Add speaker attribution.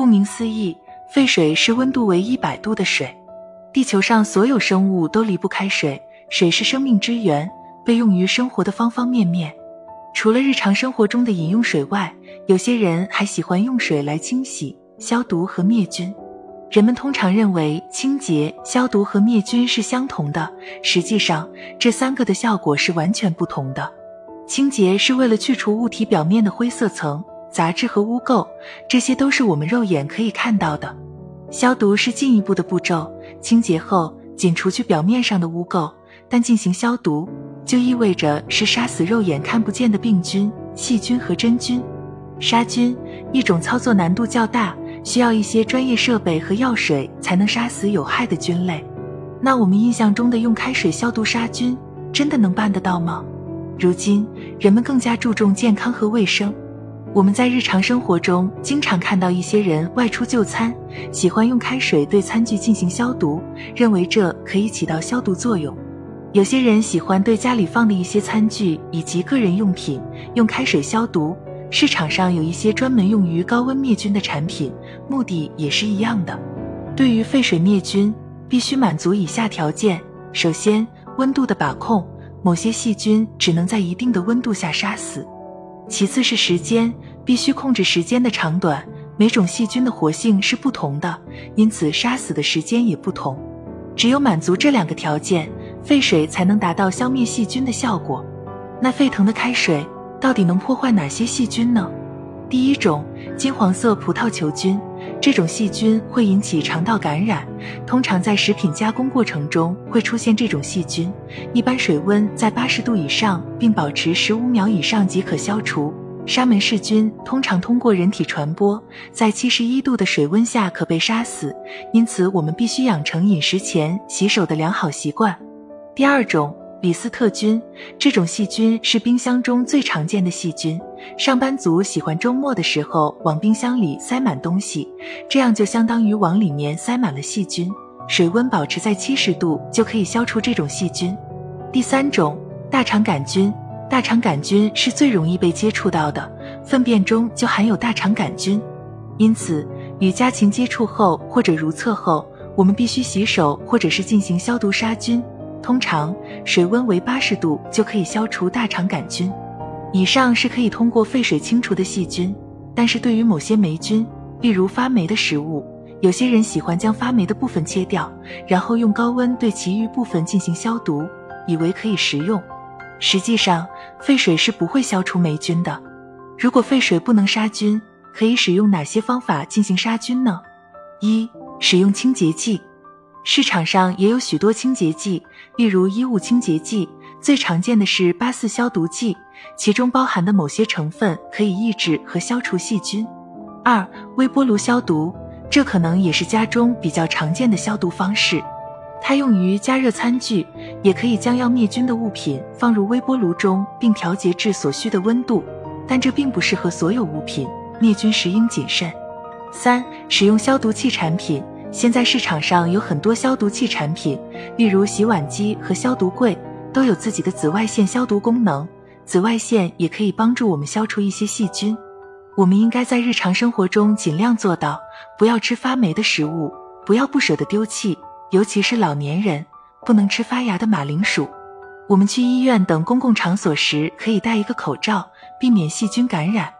Speaker 1: 顾名思义，沸水是温度为一百度的水。地球上所有生物都离不开水，水是生命之源，被用于生活的方方面面。除了日常生活中的饮用水外，有些人还喜欢用水来清洗、消毒和灭菌。人们通常认为清洁、消毒和灭菌是相同的，实际上这三个的效果是完全不同的。清洁是为了去除物体表面的灰色层、杂质和污垢，这些都是我们肉眼可以看到的。消毒是进一步的步骤，清洁后仅除去表面上的污垢，但进行消毒就意味着是杀死肉眼看不见的病菌、细菌和真菌。杀菌一种操作难度较大。需要一些专业设备和药水才能杀死有害的菌类。那我们印象中的用开水消毒杀菌，真的能办得到吗？如今人们更加注重健康和卫生。我们在日常生活中经常看到一些人外出就餐，喜欢用开水对餐具进行消毒，认为这可以起到消毒作用。有些人喜欢对家里放的一些餐具以及个人用品用开水消毒。市场上有一些专门用于高温灭菌的产品，目的也是一样的。对于沸水灭菌，必须满足以下条件：首先，温度的把控，某些细菌只能在一定的温度下杀死；其次是时间，必须控制时间的长短，每种细菌的活性是不同的，因此杀死的时间也不同。只有满足这两个条件，沸水才能达到消灭细菌的效果。那沸腾的开水。到底能破坏哪些细菌呢？第一种金黄色葡萄球菌，这种细菌会引起肠道感染，通常在食品加工过程中会出现这种细菌。一般水温在八十度以上，并保持十五秒以上即可消除。沙门氏菌通常通过人体传播，在七十一度的水温下可被杀死，因此我们必须养成饮食前洗手的良好习惯。第二种。李斯特菌这种细菌是冰箱中最常见的细菌。上班族喜欢周末的时候往冰箱里塞满东西，这样就相当于往里面塞满了细菌。水温保持在七十度就可以消除这种细菌。第三种大肠杆菌，大肠杆菌是最容易被接触到的，粪便中就含有大肠杆菌，因此与家禽接触后或者如厕后，我们必须洗手或者是进行消毒杀菌。通常水温为八十度就可以消除大肠杆菌。以上是可以通过沸水清除的细菌，但是对于某些霉菌，例如发霉的食物，有些人喜欢将发霉的部分切掉，然后用高温对其余部分进行消毒，以为可以食用。实际上，沸水是不会消除霉菌的。如果沸水不能杀菌，可以使用哪些方法进行杀菌呢？一、使用清洁剂。市场上也有许多清洁剂，例如衣物清洁剂，最常见的是八四消毒剂，其中包含的某些成分可以抑制和消除细菌。二、微波炉消毒，这可能也是家中比较常见的消毒方式，它用于加热餐具，也可以将要灭菌的物品放入微波炉中并调节至所需的温度，但这并不适合所有物品，灭菌时应谨慎。三、使用消毒器产品。现在市场上有很多消毒器产品，例如洗碗机和消毒柜，都有自己的紫外线消毒功能。紫外线也可以帮助我们消除一些细菌。我们应该在日常生活中尽量做到，不要吃发霉的食物，不要不舍得丢弃，尤其是老年人，不能吃发芽的马铃薯。我们去医院等公共场所时，可以戴一个口罩，避免细菌感染。